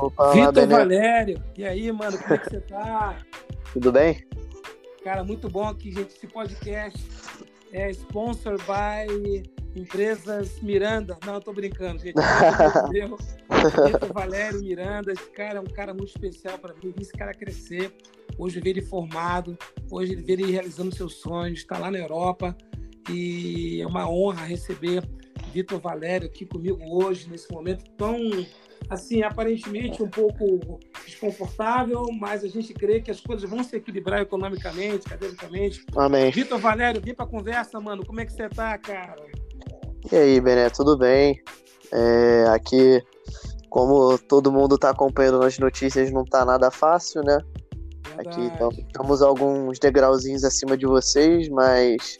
Opa, Vitor Valério, e aí, mano, como é que você tá? Tudo bem? Cara, muito bom aqui, gente. Esse podcast é sponsor by Empresas Miranda. Não, tô brincando, gente. Vitor Valério Miranda, esse cara é um cara muito especial para mim. Vi esse cara crescer. Hoje eu vi ele formado, hoje eu vi ele realizando seus sonhos, está lá na Europa. E é uma honra receber Vitor Valério aqui comigo hoje, nesse momento tão assim, aparentemente um pouco desconfortável, mas a gente crê que as coisas vão se equilibrar economicamente, academicamente. Amém. Vitor Valério, vem pra conversa, mano. Como é que você tá, cara? E aí, Bené, tudo bem? É, aqui, como todo mundo tá acompanhando nas notícias, não tá nada fácil, né? Verdade. Aqui estamos alguns degrauzinhos acima de vocês, mas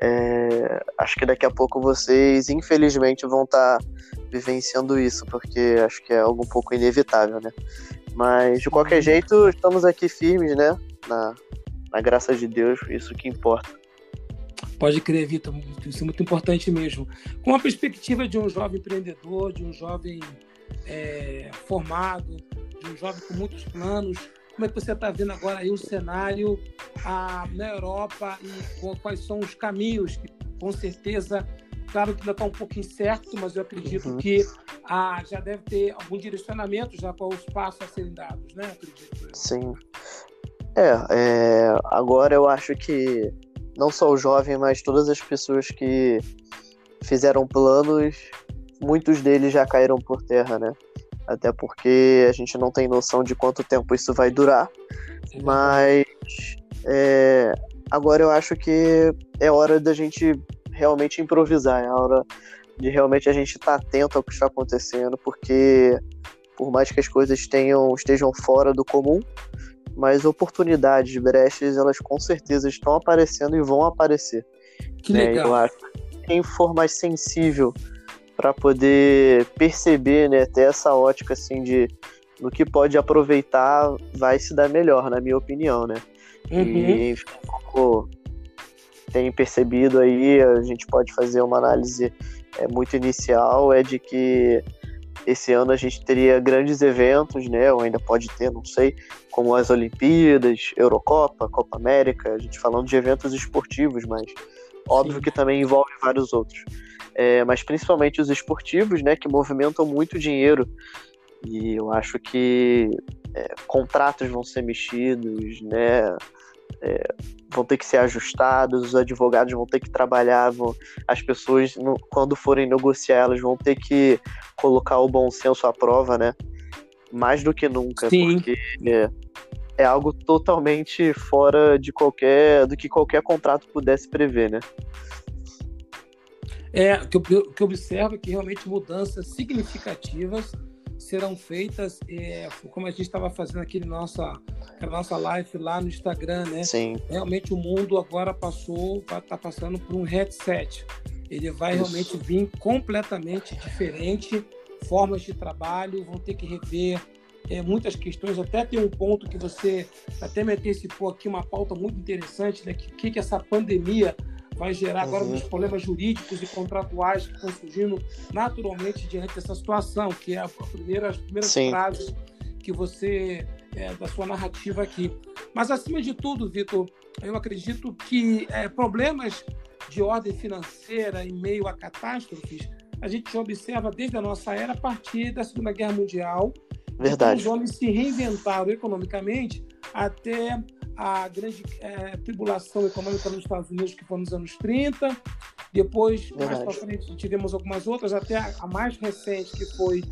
é, acho que daqui a pouco vocês, infelizmente, vão estar tá vivenciando isso, porque acho que é algo um pouco inevitável, né? Mas de qualquer jeito, estamos aqui firmes, né? Na, na graça de Deus, isso que importa. Pode crer, Vitor, isso é muito importante mesmo. Com a perspectiva de um jovem empreendedor, de um jovem é, formado, de um jovem com muitos planos, como é que você está vendo agora aí o cenário a, na Europa e quais são os caminhos que, com certeza, Claro que ainda está um pouco incerto, mas eu acredito uhum. que ah, já deve ter algum direcionamento já com os passos a serem dados, né? Acredito. Sim. É, é, agora eu acho que não só o jovem, mas todas as pessoas que fizeram planos, muitos deles já caíram por terra, né? Até porque a gente não tem noção de quanto tempo isso vai durar. Sim, mas é, agora eu acho que é hora da gente realmente improvisar, é a hora de realmente a gente estar tá atento ao que está acontecendo, porque por mais que as coisas tenham, estejam fora do comum, mas oportunidades, brechas, elas com certeza estão aparecendo e vão aparecer. Que né? legal. Eu acho que quem for mais sensível para poder perceber, né, ter essa ótica assim de no que pode aproveitar, vai se dar melhor, na minha opinião, né? Uhum. E como tem percebido aí, a gente pode fazer uma análise é, muito inicial, é de que esse ano a gente teria grandes eventos, né? Ou ainda pode ter, não sei, como as Olimpíadas, Eurocopa, Copa América, a gente falando de eventos esportivos, mas óbvio Sim. que também envolve vários outros. É, mas principalmente os esportivos, né? Que movimentam muito dinheiro. E eu acho que é, contratos vão ser mexidos, né? É, vão ter que ser ajustados, os advogados vão ter que trabalhar, vão, as pessoas, no, quando forem negociar, elas vão ter que colocar o bom senso à prova, né? Mais do que nunca, Sim. porque é, é algo totalmente fora de qualquer do que qualquer contrato pudesse prever, né? É, o que eu, que eu observo é que realmente mudanças significativas serão feitas, é, como a gente estava fazendo aqui na nossa, na nossa live lá no Instagram, né? Sim. Realmente o mundo agora passou, está passando por um headset. Ele vai Isso. realmente vir completamente diferente, formas de trabalho, vão ter que rever é, muitas questões. Até tem um ponto que você até me antecipou aqui, uma pauta muito interessante, né? Que, que, que essa pandemia vai gerar agora uhum. problemas jurídicos e contratuais que estão surgindo naturalmente diante dessa situação, que é a primeira, as primeiras Sim. frases que você é, da sua narrativa aqui. Mas acima de tudo, Vitor, eu acredito que é, problemas de ordem financeira em meio a catástrofes a gente observa desde a nossa era a partir da Segunda Guerra Mundial. Verdade. Os homens se reinventaram economicamente até a grande é, tribulação econômica nos Estados Unidos, que foi nos anos 30. Depois, Verdade. mais para frente, tivemos algumas outras, até a, a, mais recente, que foi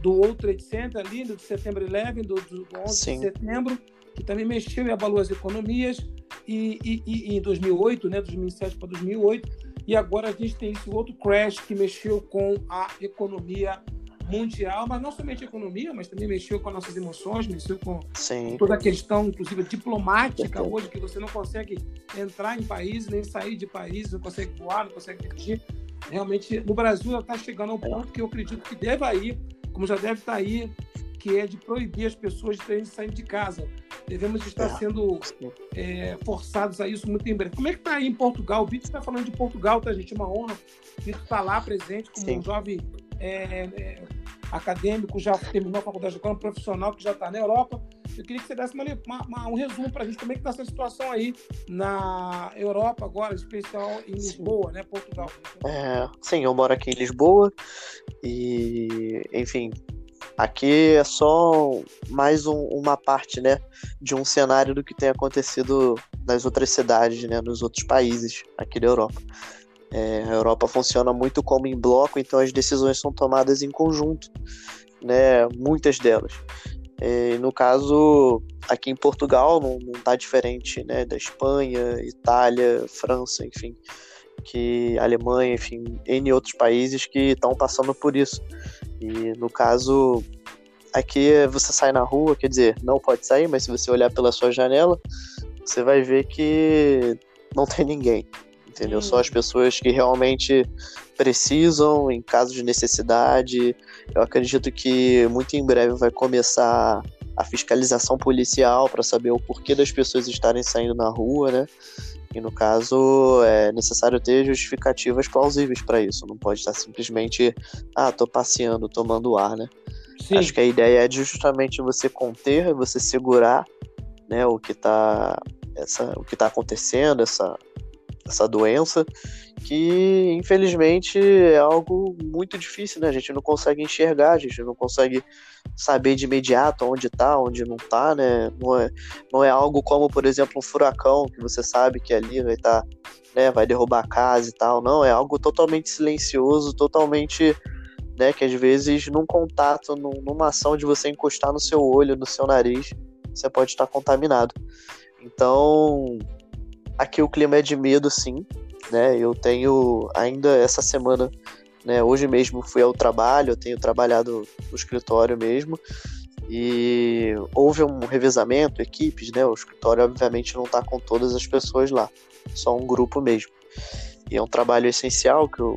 do World Trade Center, ali, do setembro 11, do, do 11 Sim. de setembro, que também mexeu e abalou as economias. E, e, e, em 2008, né, 2007 para 2008. E agora a gente tem esse outro crash que mexeu com a economia mundial, mas não somente a economia, mas também mexeu com nossas emoções, mexeu com Sim. toda a questão, inclusive diplomática hoje, que você não consegue entrar em países, nem sair de países, não consegue voar, não consegue dirigir. Realmente, no Brasil, está chegando ao ponto que eu acredito que deve aí, como já deve estar tá aí, que é de proibir as pessoas de sair de casa. Devemos estar é. sendo é, forçados a isso muito em breve. Como é que está aí em Portugal? O Vitor está falando de Portugal, tá, gente? É uma honra. O Vitor está lá presente como Sim. um jovem é, é, acadêmico, já terminou a faculdade de economia, profissional que já está na Europa. Eu queria que você desse uma, uma, um resumo para a gente como é que está essa situação aí na Europa agora, especial em Lisboa, né, Portugal. É, sim, eu moro aqui em Lisboa e, enfim, aqui é só mais um, uma parte, né, de um cenário do que tem acontecido nas outras cidades, né, nos outros países aqui da Europa. É, a Europa funciona muito como em bloco, então as decisões são tomadas em conjunto, né? Muitas delas. É, no caso, aqui em Portugal não está diferente, né? Da Espanha, Itália, França, enfim, que Alemanha, enfim, em outros países que estão passando por isso. E no caso, aqui você sai na rua, quer dizer, não pode sair, mas se você olhar pela sua janela, você vai ver que não tem ninguém entendeu? Hum. Só as pessoas que realmente precisam, em caso de necessidade. Eu acredito que muito em breve vai começar a fiscalização policial para saber o porquê das pessoas estarem saindo na rua, né? E no caso é necessário ter justificativas plausíveis para isso. Não pode estar simplesmente, ah, tô passeando, tomando ar, né? Sim. Acho que a ideia é justamente você conter, você segurar, né, o que está essa, o que tá acontecendo, essa essa doença, que infelizmente é algo muito difícil, né? A gente não consegue enxergar, a gente não consegue saber de imediato onde tá, onde não tá, né? Não é, não é algo como, por exemplo, um furacão, que você sabe que ali vai estar, tá, né, vai derrubar a casa e tal. Não, é algo totalmente silencioso, totalmente, né, que às vezes num contato, numa ação de você encostar no seu olho, no seu nariz, você pode estar contaminado. Então, Aqui o clima é de medo, sim. Né? Eu tenho ainda essa semana, né? Hoje mesmo fui ao trabalho, eu tenho trabalhado no escritório mesmo. E houve um revezamento, equipes, né? O escritório, obviamente, não está com todas as pessoas lá, só um grupo mesmo. E é um trabalho essencial que eu,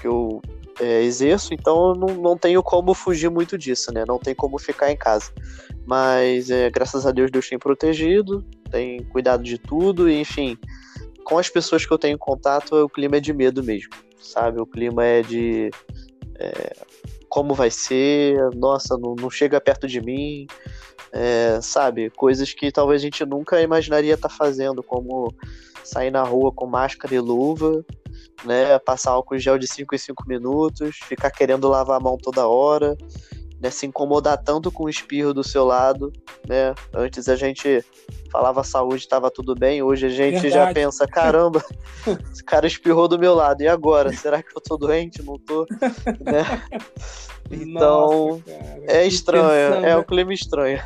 que eu é, exerço, então não, não tenho como fugir muito disso, né? Não tem como ficar em casa. Mas é, graças a Deus, Deus tem protegido, tem cuidado de tudo, e enfim, com as pessoas que eu tenho contato, o clima é de medo mesmo, sabe? O clima é de. É, como vai ser, nossa, não, não chega perto de mim, é, sabe? Coisas que talvez a gente nunca imaginaria estar tá fazendo, como sair na rua com máscara e luva, né? Passar álcool gel de 5 em 5 minutos, ficar querendo lavar a mão toda hora, né? Se incomodar tanto com o espirro do seu lado, né? Antes a gente falava saúde, estava tudo bem, hoje a gente Verdade. já pensa, caramba, esse cara espirrou do meu lado, e agora? Será que eu tô doente? Não tô? né? Então, Nossa, é estranho, é um clima estranho.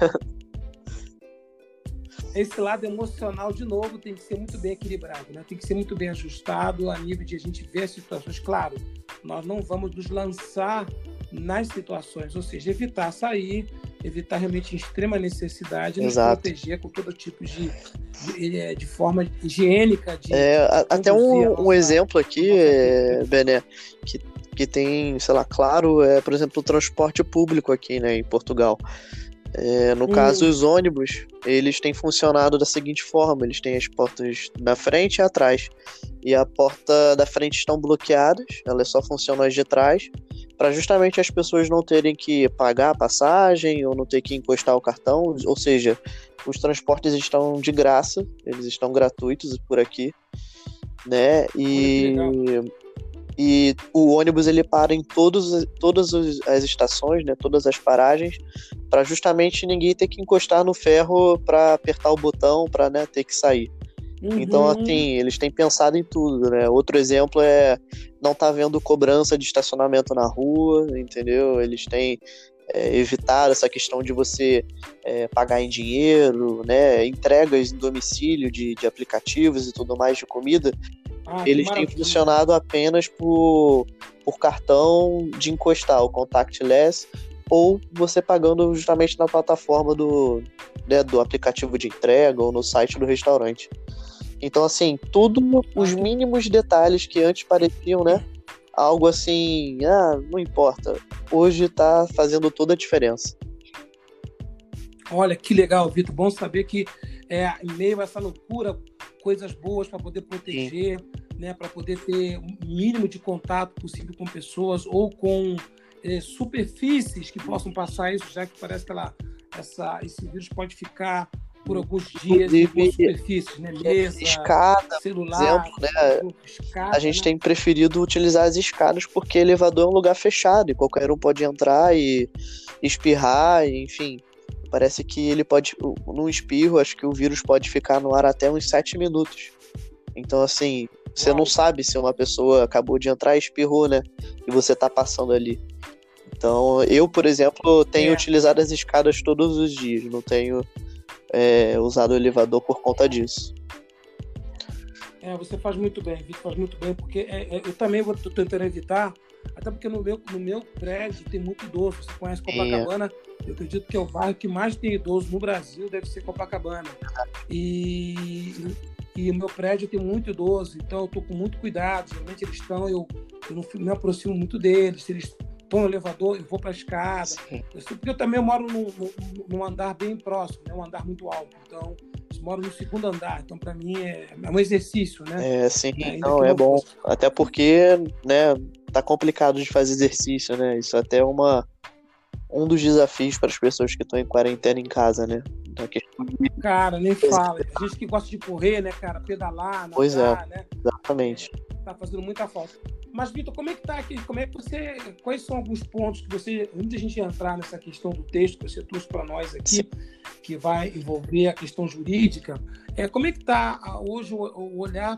Esse lado emocional, de novo, tem que ser muito bem equilibrado, né? tem que ser muito bem ajustado a nível de a gente ver as situações. Claro, nós não vamos nos lançar nas situações, ou seja, evitar sair, evitar realmente extrema necessidade, nos proteger com todo tipo de, de, é, de forma higiênica. De, é, até um, um exemplo aqui, é, Bené, que, que tem, sei lá, claro, é, por exemplo, o transporte público aqui né, em Portugal. É, no hum. caso, os ônibus, eles têm funcionado da seguinte forma: eles têm as portas na frente e atrás. E a porta da frente estão bloqueadas, elas só funcionam as de trás, para justamente as pessoas não terem que pagar a passagem ou não ter que encostar o cartão. Ou seja, os transportes estão de graça, eles estão gratuitos por aqui. Né? E e o ônibus ele para em todos, todas as estações, né, todas as paragens, para justamente ninguém ter que encostar no ferro para apertar o botão para né, ter que sair. Uhum. Então, assim, eles têm pensado em tudo, né? Outro exemplo é não tá vendo cobrança de estacionamento na rua, entendeu? Eles têm é, evitado essa questão de você é, pagar em dinheiro, né? Entregas em domicílio de, de aplicativos e tudo mais de comida. Ah, eles têm funcionado apenas por, por cartão de encostar, o contactless, ou você pagando justamente na plataforma do, né, do aplicativo de entrega ou no site do restaurante. Então, assim, tudo os mínimos detalhes que antes pareciam, né? Algo assim, ah, não importa. Hoje tá fazendo toda a diferença. Olha, que legal, Vitor. Bom saber que é, em meio a essa loucura, coisas boas para poder proteger, né, para poder ter o mínimo de contato possível com pessoas ou com é, superfícies que possam passar isso, já que parece que ela, essa, esse vírus pode ficar por alguns dias em superfícies, né? Mesa, escada, celular, exemplo, né? Escada, a gente né? tem preferido utilizar as escadas porque elevador é um lugar fechado e qualquer um pode entrar e espirrar, enfim. Parece que ele pode, num espirro, acho que o vírus pode ficar no ar até uns 7 minutos. Então, assim, você Uau. não sabe se uma pessoa acabou de entrar e espirrou, né? E você tá passando ali. Então, eu, por exemplo, tenho é. utilizado as escadas todos os dias, não tenho é, usado o elevador por conta disso. É, você faz muito bem, Vitor faz muito bem, porque é, é, eu também vou tentando evitar, até porque no meu, no meu prédio tem muito idoso. Você conhece Copacabana? É. Eu acredito que é o bairro que mais tem idoso no Brasil, deve ser Copacabana. E, e o meu prédio tem muito idoso, então eu estou com muito cuidado. Geralmente eles estão, eu, eu não me aproximo muito deles. Se eles estou no elevador, eu vou para a escada. Porque eu também moro num, num, andar bem próximo, né? um andar muito alto. Então, eu moro no segundo andar. Então, para mim, é, é, um exercício, né? É, sim. É, não, é bom. Posso... Até porque, né, tá complicado de fazer exercício, né? Isso até é uma, um dos desafios para as pessoas que estão em quarentena em casa, né? Da questão de... Cara, nem fala. A gente que gosta de correr, né, cara? Pedalar, nadar, pois é, né? Exatamente. É, tá fazendo muita falta. Mas, Vitor, como é que tá aqui? Como é que você. Quais são alguns pontos que você. Antes de a gente entrar nessa questão do texto que você trouxe para nós aqui, Sim. que vai envolver a questão jurídica, é, como é que está hoje o, o, olhar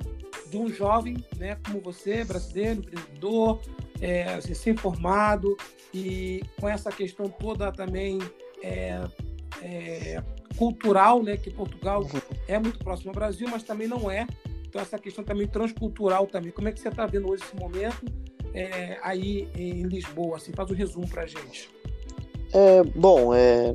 de um jovem, né, como você, brasileiro, empreendedor, é, recém-formado, e com essa questão toda também é, é, cultural, né, que Portugal uhum. é muito próximo ao Brasil, mas também não é. Então, essa questão também transcultural também. Como é que você está vendo hoje esse momento é, aí em Lisboa? Assim, faz um resumo para a gente. É, bom, é,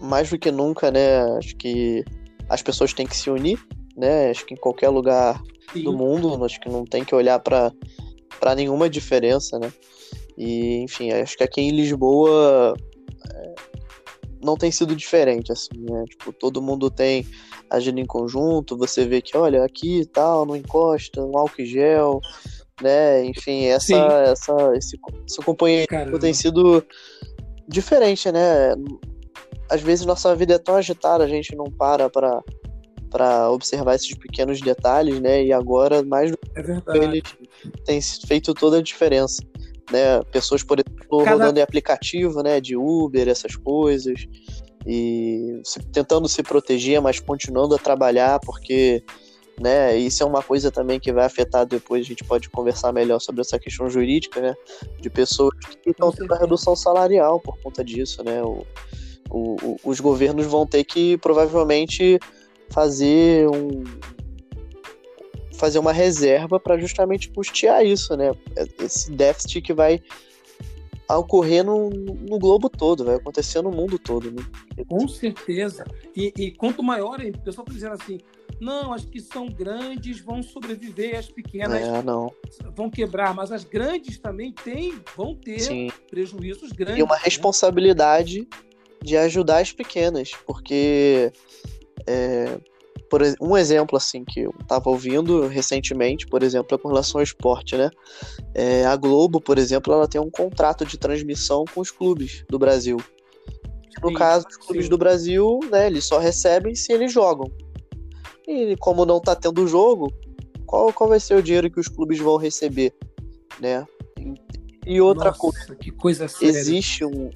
mais do que nunca, né? Acho que as pessoas têm que se unir, né? Acho que em qualquer lugar Sim. do mundo, acho que não tem que olhar para nenhuma diferença, né? E, enfim, acho que aqui em Lisboa é, não tem sido diferente, assim, né? Tipo, todo mundo tem agindo em conjunto, você vê que, olha, aqui e tal, não encosta, um álcool gel, né? Enfim, essa, essa, esse, esse companheirismo tem sido diferente, né? Às vezes nossa vida é tão agitada, a gente não para para para observar esses pequenos detalhes, né? E agora mais do que é ele tem feito toda a diferença, né? Pessoas por exemplo Cada... rodando em aplicativo, né? De Uber, essas coisas e se, tentando se proteger, mas continuando a trabalhar, porque né, isso é uma coisa também que vai afetar depois, a gente pode conversar melhor sobre essa questão jurídica, né, de pessoas que estão tendo a redução salarial por conta disso, né, o, o, os governos vão ter que provavelmente fazer um fazer uma reserva para justamente custear isso, né? Esse déficit que vai a ocorrer no, no, globo todo, vai acontecer no mundo todo. Né? Com certeza. E, e quanto maior, o pessoal está dizendo assim, não, as que são grandes vão sobreviver, as pequenas é, vão quebrar, mas as grandes também têm, vão ter Sim. prejuízos grandes. E uma né? responsabilidade de ajudar as pequenas, porque é, por um exemplo assim que eu estava ouvindo recentemente, por exemplo, é com relação ao esporte, né? É, a Globo, por exemplo, ela tem um contrato de transmissão com os clubes do Brasil. No sim, caso, os clubes sim. do Brasil, né, eles só recebem se eles jogam. E como não está tendo jogo, qual, qual vai ser o dinheiro que os clubes vão receber, né? E outra Nossa, coisa, que coisa séria. existe um,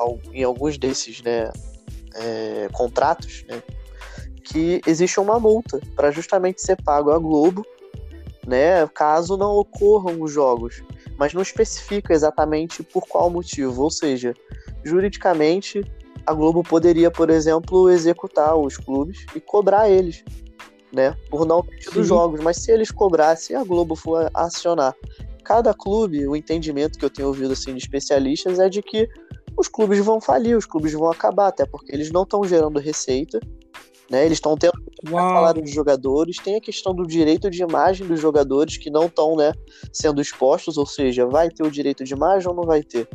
um, em alguns desses, né, é, contratos, né, que existe uma multa para justamente ser pago à Globo, né, caso não ocorram os jogos, mas não especifica exatamente por qual motivo, ou seja, juridicamente a Globo poderia, por exemplo, executar os clubes e cobrar eles, né, por não ter tido jogos, mas se eles cobrassem, a Globo for acionar. Cada clube, o entendimento que eu tenho ouvido assim de especialistas é de que os clubes vão falir, os clubes vão acabar, até porque eles não estão gerando receita né? Eles estão tendo salário de jogadores, tem a questão do direito de imagem dos jogadores que não estão né, sendo expostos, ou seja, vai ter o direito de imagem ou não vai ter.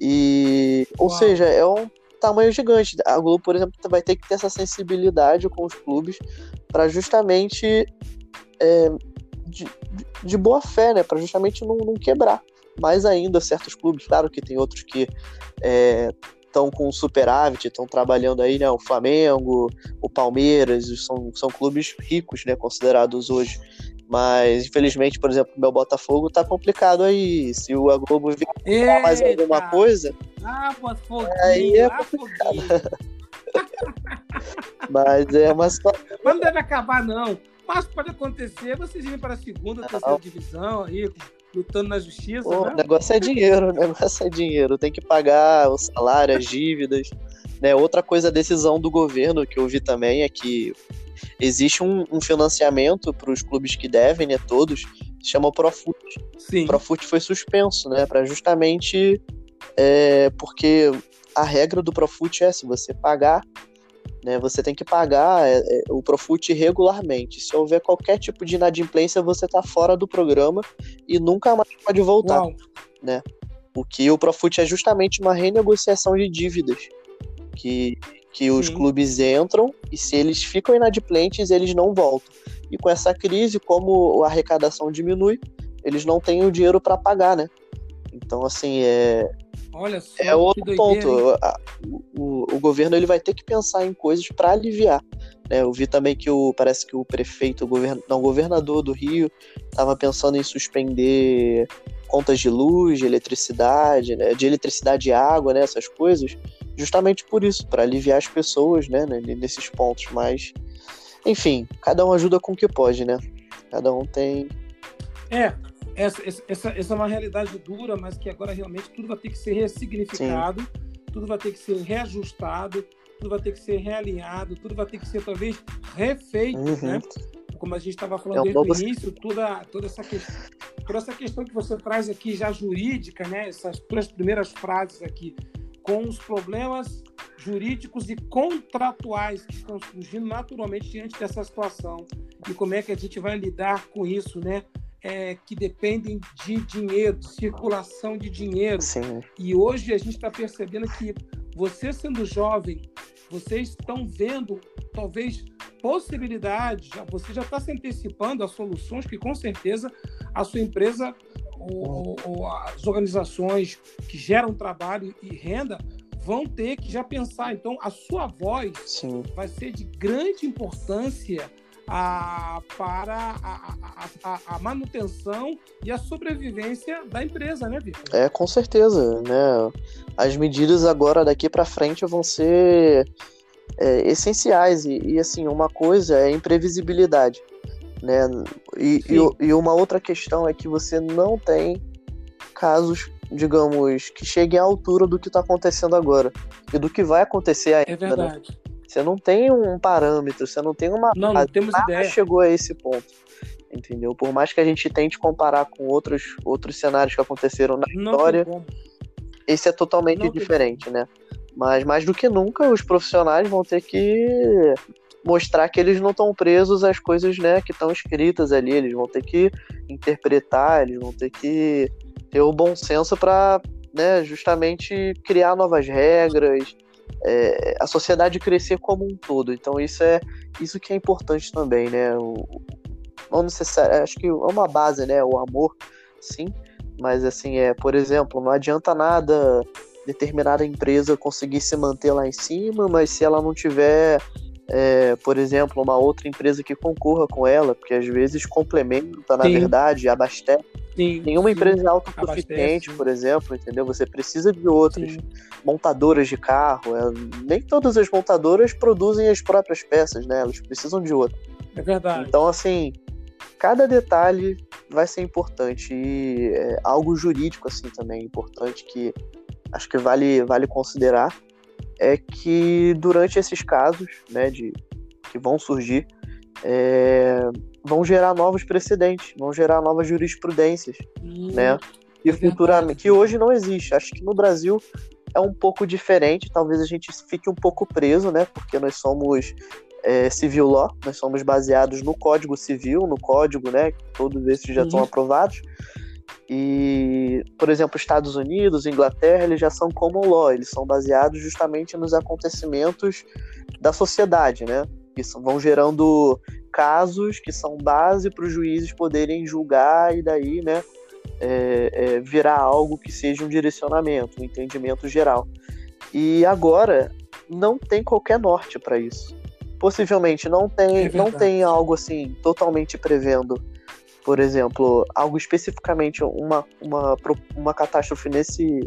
E, ou Uau. seja, é um tamanho gigante. A Globo, por exemplo, vai ter que ter essa sensibilidade com os clubes para justamente é, de, de, boa fé, né? Para justamente não, não, quebrar. mais ainda certos clubes, claro que tem outros que estão com superávit, estão trabalhando aí, né? O Flamengo, o Palmeiras, são, são clubes ricos, né? Considerados hoje. Mas, infelizmente, por exemplo, o meu Botafogo tá complicado aí. Se o Globo vier mais alguma coisa. Ah, Botafogo! Aí é complicado. Mas é uma situação. Mas não deve acabar, não. Mas pode acontecer vocês irem para a segunda, terceira divisão aí, lutando na justiça. Pô, né? O negócio é dinheiro, o negócio é dinheiro. Tem que pagar o salário, as dívidas. Né? Outra coisa, a decisão do governo que eu vi também é que existe um, um financiamento para os clubes que devem, né? Todos, se chama Profut. Sim. O Profut foi suspenso, né? Para justamente é, porque a regra do Profut é se você pagar né? Você tem que pagar é, é, o Profut regularmente. Se houver qualquer tipo de inadimplência, você está fora do programa e nunca mais pode voltar. Né? O que o Profut é justamente uma renegociação de dívidas. Que, que os clubes entram e se eles ficam inadimplentes, eles não voltam. E com essa crise, como a arrecadação diminui, eles não têm o dinheiro para pagar, né? Então, assim, é, Olha só, é outro ponto. O, o, governo ele vai ter que pensar em coisas para aliviar. Né? Eu vi também que o parece que o prefeito, o govern, não, o governador do Rio, estava pensando em suspender contas de luz, de eletricidade, né? de eletricidade e água, né? essas coisas, justamente por isso, para aliviar as pessoas, né? Nesses pontos. Mas, enfim, cada um ajuda com o que pode, né? Cada um tem. É, essa, essa, essa é uma realidade dura, mas que agora realmente tudo vai ter que ser ressignificado, Sim. tudo vai ter que ser reajustado, tudo vai ter que ser realinhado, tudo vai ter que ser talvez refeito, uhum. né? Como a gente estava falando é um desde o início, toda, toda, essa questão, toda essa questão que você traz aqui já jurídica, né? Essas duas primeiras frases aqui, com os problemas jurídicos e contratuais que estão surgindo naturalmente diante dessa situação. E como é que a gente vai lidar com isso, né? É, que dependem de dinheiro, de circulação de dinheiro. Sim. E hoje a gente está percebendo que você sendo jovem, vocês estão vendo talvez possibilidades, você já está se antecipando a soluções que com certeza a sua empresa ou, ou, as organizações que geram trabalho e renda vão ter que já pensar. Então, a sua voz Sim. vai ser de grande importância a, para a, a, a, manutenção e a sobrevivência da empresa, né, Vitor? É, com certeza, né? As medidas agora daqui para frente vão ser é, essenciais e, e, assim uma coisa é a imprevisibilidade, né? E, e, e uma outra questão é que você não tem casos digamos, que cheguem à altura do que está acontecendo agora e do que vai acontecer ainda. É verdade. Né? Você não tem um parâmetro, você não tem uma. Não, não temos Nada ideia. chegou a esse ponto. Entendeu? Por mais que a gente tente comparar com outros, outros cenários que aconteceram na não história, esse é totalmente não diferente, né? Mas mais do que nunca, os profissionais vão ter que mostrar que eles não estão presos às coisas né, que estão escritas ali, eles vão ter que interpretar, eles vão ter que ter o bom senso para né, justamente criar novas regras, é, a sociedade crescer como um todo. Então isso é isso que é importante também, né? O, não necessariamente, acho que é uma base, né? O amor, sim, mas assim é, por exemplo, não adianta nada determinada empresa conseguir se manter lá em cima, mas se ela não tiver é, por exemplo, uma outra empresa que concorra com ela, porque às vezes complementa, na Sim. verdade, abastece. Sim, Nenhuma sim. empresa é autossuficiente, por exemplo, entendeu? Você precisa de outras sim. montadoras de carro. É, nem todas as montadoras produzem as próprias peças, né? Elas precisam de outra. É verdade. Então, assim, cada detalhe vai ser importante. E é, algo jurídico, assim, também é importante que acho que vale, vale considerar é que durante esses casos, né, de que vão surgir, é, vão gerar novos precedentes, vão gerar novas jurisprudências, hum, né? E é futuramente, que hoje não existe. Acho que no Brasil é um pouco diferente, talvez a gente fique um pouco preso, né? Porque nós somos é, civil law, nós somos baseados no Código Civil, no Código, né? Todos esses já estão aprovados. E, por exemplo, Estados Unidos, Inglaterra, eles já são common law, eles são baseados justamente nos acontecimentos da sociedade, né? Que vão gerando casos que são base para os juízes poderem julgar e daí, né, é, é, virar algo que seja um direcionamento, um entendimento geral. E agora não tem qualquer norte para isso. Possivelmente não tem, é não tem algo assim totalmente prevendo, por exemplo, algo especificamente uma, uma, uma catástrofe nesse,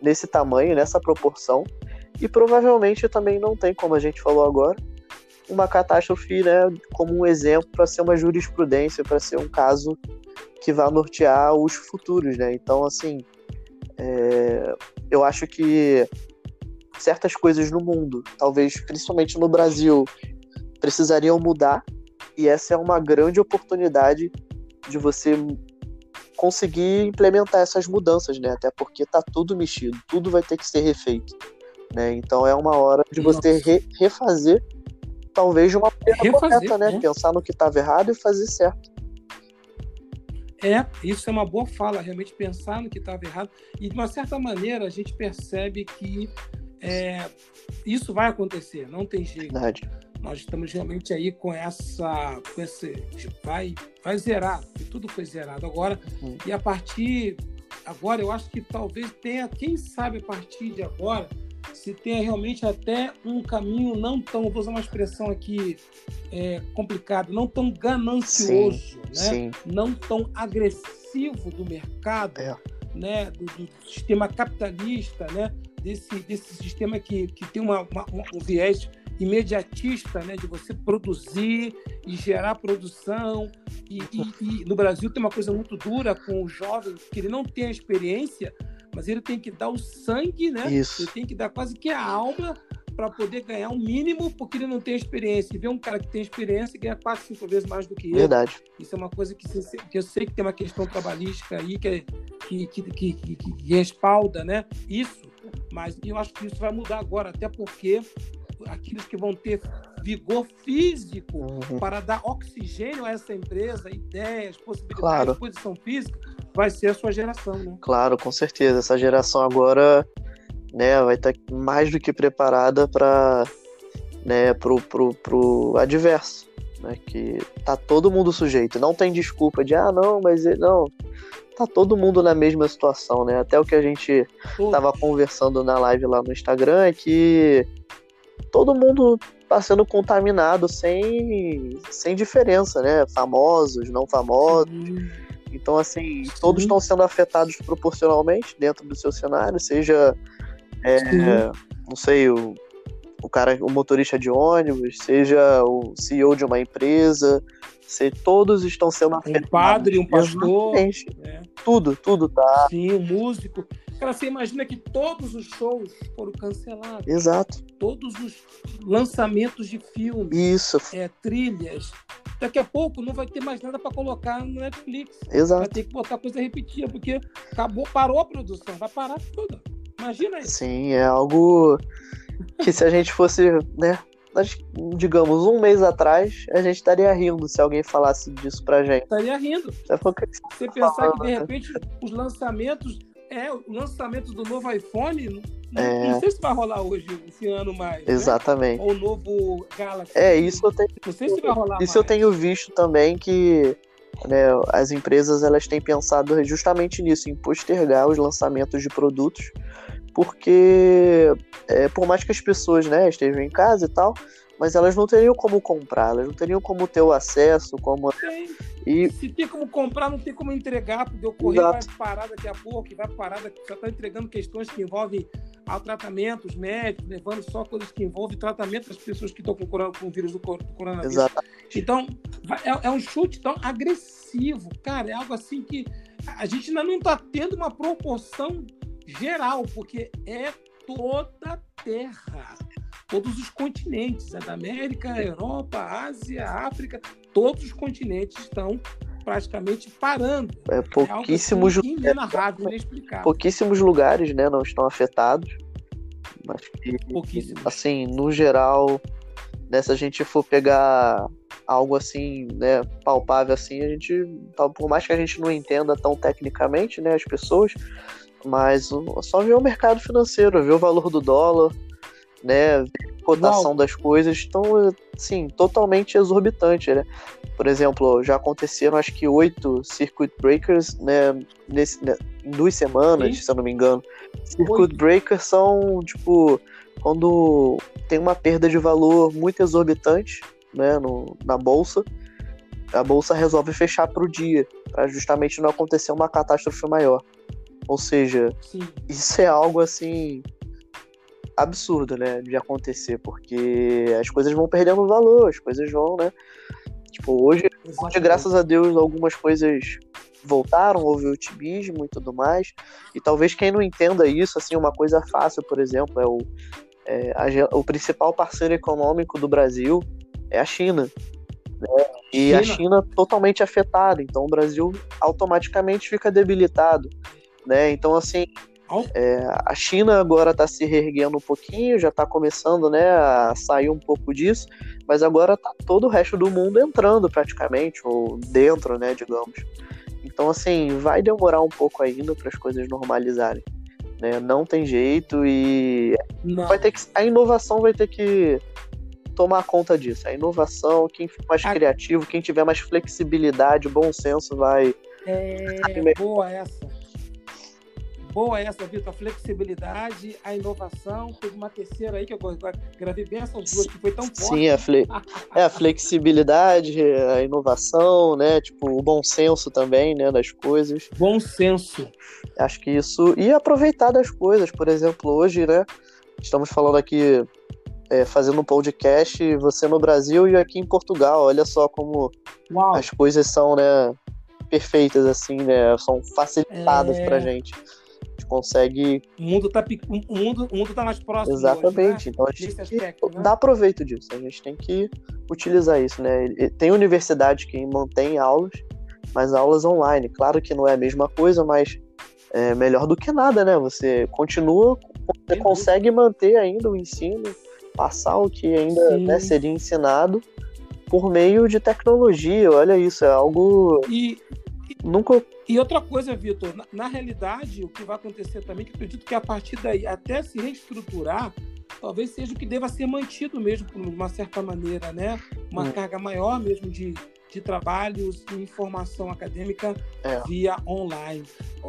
nesse tamanho, nessa proporção. E provavelmente também não tem, como a gente falou agora, uma catástrofe né, como um exemplo para ser uma jurisprudência, para ser um caso que vai nortear os futuros. Né? Então, assim, é, eu acho que certas coisas no mundo, talvez principalmente no Brasil, precisariam mudar, e essa é uma grande oportunidade de você conseguir implementar essas mudanças, né? Até porque tá tudo mexido, tudo vai ter que ser refeito, né? Então é uma hora de você re refazer talvez de uma maneira correta, né? né? Pensar no que estava errado e fazer certo. É, isso é uma boa fala, realmente pensar no que estava errado. E de uma certa maneira a gente percebe que é, isso vai acontecer, não tem jeito. Verdade. Nós estamos realmente aí com essa. Com esse, vai, vai zerar, tudo foi zerado agora. Uhum. E a partir. Agora, eu acho que talvez tenha, quem sabe a partir de agora, se tenha realmente até um caminho não tão, vou usar uma expressão aqui é, complicada, não tão ganancioso, sim, né? Sim. não tão agressivo do mercado, é. né? Do, do, sistema capitalista, né? desse, desse sistema que, que tem uma, uma, um viés imediatista, né, de você produzir e gerar produção. E, e, e, no Brasil tem uma coisa muito dura com o jovem, que ele não tem a experiência, mas ele tem que dar o sangue, né? Isso. Ele tem que dar quase que a alma para poder ganhar o um mínimo, porque ele não tem experiência. E ver um cara que tem experiência e ganha quatro, cinco vezes mais do que ele. Verdade. Isso é uma coisa que, que eu sei que tem uma questão trabalhística aí que, é, que, que, que, que, que respalda, né? Isso. Mas eu acho que isso vai mudar agora, até porque aqueles que vão ter vigor físico uhum. para dar oxigênio a essa empresa, ideias, possibilidades, claro. posição física, vai ser a sua geração, né? Claro, com certeza. Essa geração agora né, vai estar mais do que preparada para né, pro, pro, pro adverso, né, que tá todo mundo sujeito. Não tem desculpa de, ah, não, mas não, tá todo mundo na mesma situação, né? Até o que a gente estava conversando na live lá no Instagram é que todo mundo está sendo contaminado sem, sem diferença, né? Famosos, não famosos. Sim. Então, assim, Sim. todos estão sendo afetados proporcionalmente dentro do seu cenário, seja, é, não sei, o, o cara, o motorista de ônibus, seja o CEO de uma empresa, se todos estão sendo afetados. Um padre, um pastor. É. Tudo, tudo tá. Sim, um músico. Cara, você imagina que todos os shows foram cancelados. Exato. Todos os lançamentos de filmes. Isso. É, trilhas. Daqui a pouco não vai ter mais nada para colocar no Netflix. Exato. Vai ter que botar coisa repetida, porque acabou, parou a produção. Vai parar tudo. Imagina isso. Sim, é algo que se a gente fosse, né, digamos, um mês atrás, a gente estaria rindo se alguém falasse disso pra gente. Estaria rindo. Você, você pensar que de né? repente os lançamentos é, o lançamento do novo iPhone, não, é... não sei se vai rolar hoje, esse ano mais. Né? Exatamente. Né? Ou o novo Galaxy. É, isso eu tenho. Não sei se vai rolar Isso mais. eu tenho visto também que né, as empresas elas têm pensado justamente nisso, em postergar os lançamentos de produtos, porque é, por mais que as pessoas né, estejam em casa e tal, mas elas não teriam como comprar, elas não teriam como ter o acesso, como. Tem. E... Se tem como comprar, não tem como entregar, porque o correio Exato. vai parar daqui a pouco, vai parar, daqui, já está entregando questões que envolvem ao tratamentos médicos, levando só coisas que envolvem tratamento das pessoas que estão com, com o vírus do coronavírus. Exatamente. Então, é, é, um chute tão agressivo, cara, é algo assim que a gente ainda não está tendo uma proporção geral, porque é toda a Terra todos os continentes, a da América, Europa, Ásia, África, todos os continentes estão praticamente parando. É, pouquíssimos, é inenarrável, inexplicável. pouquíssimos lugares né, não estão afetados. Mas que, assim, no geral, né, se a gente for pegar algo assim, né, palpável assim, a gente, por mais que a gente não entenda tão tecnicamente, né, as pessoas, mas só ver o mercado financeiro, ver o valor do dólar, né? Cotação Uau. das coisas estão, assim, totalmente exorbitante, né? Por exemplo, já aconteceram acho que oito circuit breakers, né? Nesse, né, em duas semanas, Sim. se eu não me engano. Circuit breakers são, tipo, quando tem uma perda de valor muito exorbitante, né? No, na bolsa, a bolsa resolve fechar para o dia, para justamente não acontecer uma catástrofe maior. Ou seja, Sim. isso é algo assim absurdo, né, de acontecer, porque as coisas vão perdendo valor, as coisas vão, né? Tipo, hoje, hoje graças a Deus, algumas coisas voltaram, houve otimismo e tudo mais. E talvez quem não entenda isso, assim, uma coisa fácil, por exemplo, é o, é, a, o principal parceiro econômico do Brasil é a China. Né? E China. a China totalmente afetada, então o Brasil automaticamente fica debilitado. Né? Então, assim, é, a China agora está se reerguendo um pouquinho, já está começando né, a sair um pouco disso, mas agora está todo o resto do mundo entrando praticamente, ou dentro, né, digamos. Então, assim, vai demorar um pouco ainda para as coisas normalizarem. Né? Não tem jeito e vai ter que, a inovação vai ter que tomar conta disso. A inovação, quem for mais a... criativo, quem tiver mais flexibilidade, bom senso vai. É boa essa boa essa, Vitor, a flexibilidade, a inovação. Teve uma terceira aí que eu gravei bem essas duas, que foi tão forte. Sim, a, fle... é, a flexibilidade, a inovação, né? Tipo, o bom senso também, né? Das coisas. Bom senso. Acho que isso. E aproveitar das coisas. Por exemplo, hoje, né? Estamos falando aqui é, fazendo um podcast, você no Brasil e aqui em Portugal. Olha só como Uau. as coisas são, né? Perfeitas, assim, né? São facilitadas é... pra gente consegue. O mundo tá, o mundo, o mundo tá mais próximo. Exatamente. Hoje, né? Então a gente aspecto, né? dá proveito disso. A gente tem que utilizar isso, né? Tem universidade que mantém aulas, mas aulas online. Claro que não é a mesma coisa, mas é melhor do que nada, né? Você continua, você consegue manter ainda o ensino, passar o que ainda né, seria ensinado por meio de tecnologia. Olha isso, é algo. E, Nunca. E outra coisa, Vitor, na, na, realidade, o que vai acontecer também, que acredito que a partir daí, até se reestruturar, talvez seja o que deva ser mantido mesmo, de uma certa maneira, né? Uma hum. carga maior mesmo de, de trabalhos e informação acadêmica é. via online.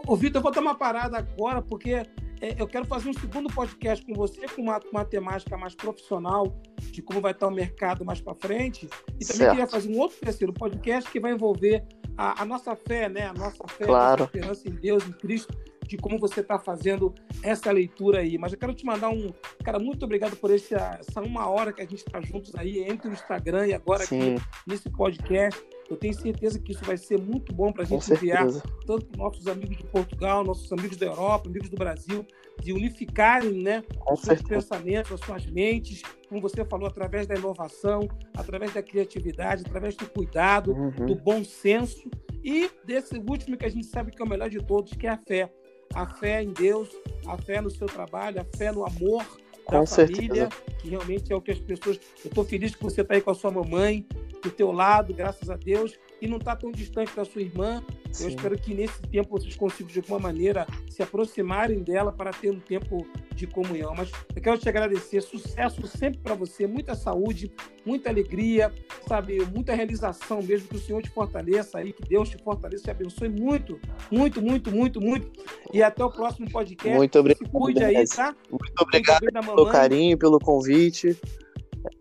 Ô, Vitor, eu vou dar uma parada agora, porque é, eu quero fazer um segundo podcast com você, com uma, uma temática mais profissional, de como vai estar o mercado mais para frente. E também certo. queria fazer um outro terceiro podcast que vai envolver a, a, nossa fé, né? A nossa fé, claro. a nossa esperança em Deus, em Cristo, de como você está fazendo essa leitura aí. Mas eu quero te mandar um. Cara, muito obrigado por esse, essa uma hora que a gente está juntos aí, entre o Instagram e agora Sim. aqui nesse podcast. Eu tenho certeza que isso vai ser muito bom para a gente enviar tanto para nossos amigos de Portugal, nossos amigos da Europa, amigos do Brasil, de unificarem né, os seus pensamentos, as suas mentes, como você falou, através da inovação, através da criatividade, através do cuidado, uhum. do bom senso e desse último que a gente sabe que é o melhor de todos, que é a fé. A fé em Deus, a fé no seu trabalho, a fé no amor da com família, certeza. que realmente é o que as pessoas. Eu estou feliz que você está aí com a sua mamãe, do teu lado, graças a Deus, e não está tão distante da sua irmã. Sim. Eu espero que nesse tempo vocês consigam, de alguma maneira, se aproximarem dela para ter um tempo de comunhão. Mas eu quero te agradecer, sucesso sempre para você, muita saúde, muita alegria, sabe, muita realização mesmo, que o Senhor te fortaleça aí, que Deus te fortaleça, te abençoe muito, muito, muito, muito, muito. E até o próximo podcast. Muito obrigado. Se cuide aí, tá? Muito obrigado pelo carinho, pelo convite.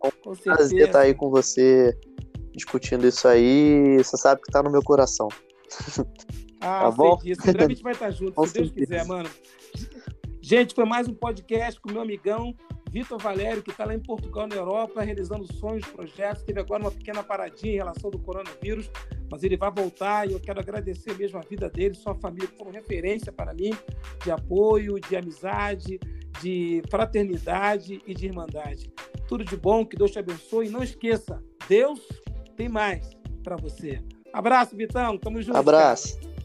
É um prazer estar aí com você discutindo isso aí. Você sabe que tá no meu coração. Ah, tá bom? Disso. Em breve a gente vai estar junto, se Deus quiser, mano. Gente, foi mais um podcast com meu amigão Vitor Valério, que está lá em Portugal, na Europa, realizando sonhos, projetos. Teve agora uma pequena paradinha em relação do coronavírus, mas ele vai voltar e eu quero agradecer mesmo a vida dele, sua família, que foram referência para mim de apoio, de amizade, de fraternidade e de irmandade. Tudo de bom, que Deus te abençoe. E não esqueça, Deus tem mais para você. Abraço, Vitão. Tamo junto. Abraço. Cara.